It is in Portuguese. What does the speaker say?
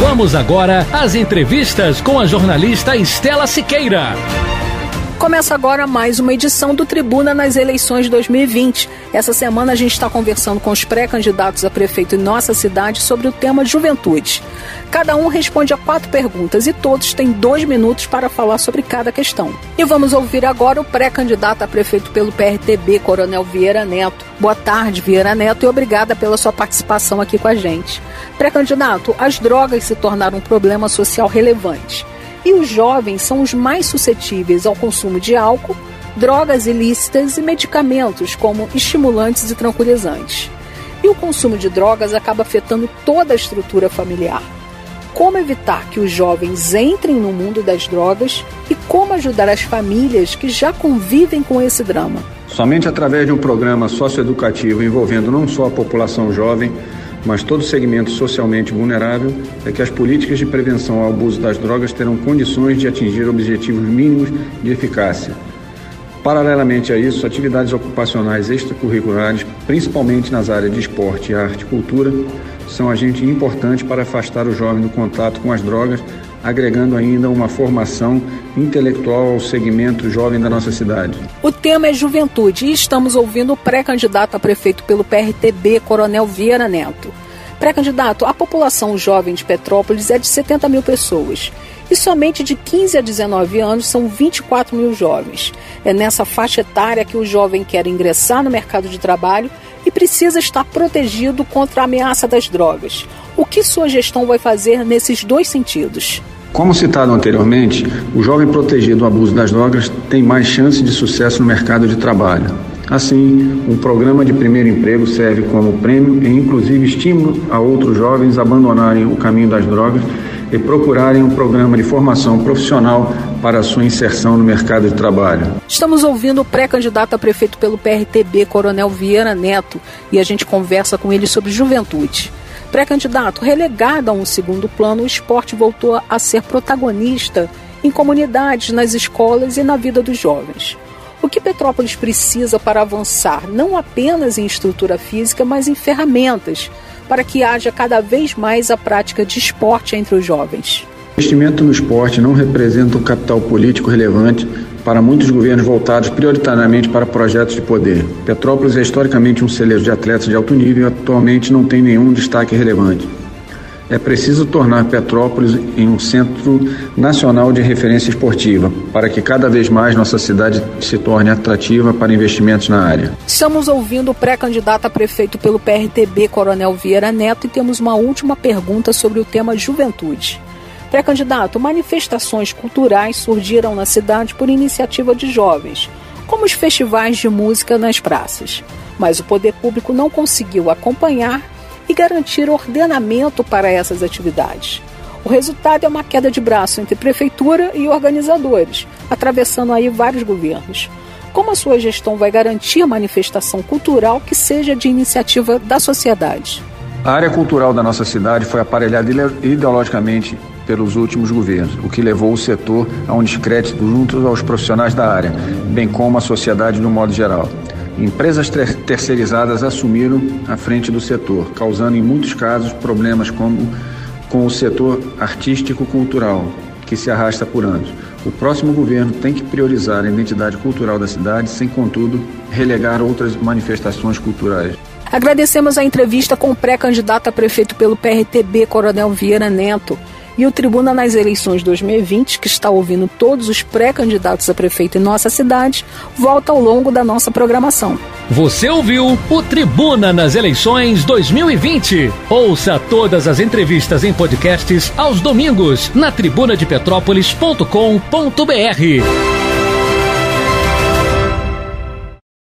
Vamos agora às entrevistas com a jornalista Estela Siqueira. Começa agora mais uma edição do Tribuna nas eleições 2020. Essa semana a gente está conversando com os pré-candidatos a prefeito em nossa cidade sobre o tema juventude. Cada um responde a quatro perguntas e todos têm dois minutos para falar sobre cada questão. E vamos ouvir agora o pré-candidato a prefeito pelo PRTB, Coronel Vieira Neto. Boa tarde, Vieira Neto, e obrigada pela sua participação aqui com a gente. Pré-candidato, as drogas se tornaram um problema social relevante e os jovens são os mais suscetíveis ao consumo de álcool, drogas ilícitas e medicamentos como estimulantes e tranquilizantes. E o consumo de drogas acaba afetando toda a estrutura familiar. Como evitar que os jovens entrem no mundo das drogas e como ajudar as famílias que já convivem com esse drama? Somente através de um programa socioeducativo envolvendo não só a população jovem, mas todo segmento socialmente vulnerável, é que as políticas de prevenção ao abuso das drogas terão condições de atingir objetivos mínimos de eficácia. Paralelamente a isso, atividades ocupacionais extracurriculares, principalmente nas áreas de esporte, arte e cultura, são agente importante para afastar o jovem do contato com as drogas, agregando ainda uma formação intelectual ao segmento jovem da nossa cidade. O tema é juventude e estamos ouvindo o pré-candidato a prefeito pelo PRTB, Coronel Vieira Neto. Pré-candidato, a população jovem de Petrópolis é de 70 mil pessoas. E somente de 15 a 19 anos são 24 mil jovens. É nessa faixa etária que o jovem quer ingressar no mercado de trabalho e precisa estar protegido contra a ameaça das drogas. O que sua gestão vai fazer nesses dois sentidos? Como citado anteriormente, o jovem protegido do abuso das drogas tem mais chance de sucesso no mercado de trabalho. Assim, um programa de primeiro emprego serve como prêmio e, inclusive, estímulo a outros jovens abandonarem o caminho das drogas e procurarem um programa de formação profissional para sua inserção no mercado de trabalho. Estamos ouvindo o pré-candidato a prefeito pelo PRTB, Coronel Vieira Neto, e a gente conversa com ele sobre juventude. Pré-candidato, relegado a um segundo plano, o esporte voltou a ser protagonista em comunidades, nas escolas e na vida dos jovens. O que Petrópolis precisa para avançar não apenas em estrutura física, mas em ferramentas para que haja cada vez mais a prática de esporte entre os jovens. O investimento no esporte não representa um capital político relevante para muitos governos voltados prioritariamente para projetos de poder. Petrópolis é historicamente um celeiro de atletas de alto nível e atualmente não tem nenhum destaque relevante. É preciso tornar Petrópolis em um centro nacional de referência esportiva, para que cada vez mais nossa cidade se torne atrativa para investimentos na área. Estamos ouvindo o pré-candidato a prefeito pelo PRTB, Coronel Vieira Neto, e temos uma última pergunta sobre o tema juventude. Pré-candidato, manifestações culturais surgiram na cidade por iniciativa de jovens, como os festivais de música nas praças. Mas o poder público não conseguiu acompanhar e garantir ordenamento para essas atividades. O resultado é uma queda de braço entre prefeitura e organizadores, atravessando aí vários governos. Como a sua gestão vai garantir a manifestação cultural que seja de iniciativa da sociedade? A área cultural da nossa cidade foi aparelhada ideologicamente pelos últimos governos, o que levou o setor a um descrédito junto aos profissionais da área, bem como a sociedade no modo geral. Empresas ter terceirizadas assumiram a frente do setor, causando em muitos casos problemas como com o setor artístico-cultural, que se arrasta por anos. O próximo governo tem que priorizar a identidade cultural da cidade, sem, contudo, relegar outras manifestações culturais. Agradecemos a entrevista com o pré-candidato a prefeito pelo PRTB, Coronel Vieira Neto. E o Tribuna nas eleições 2020, que está ouvindo todos os pré-candidatos a prefeito em nossa cidade, volta ao longo da nossa programação. Você ouviu o Tribuna nas eleições 2020. Ouça todas as entrevistas em podcasts aos domingos na tribunadepetrópolis.com.br.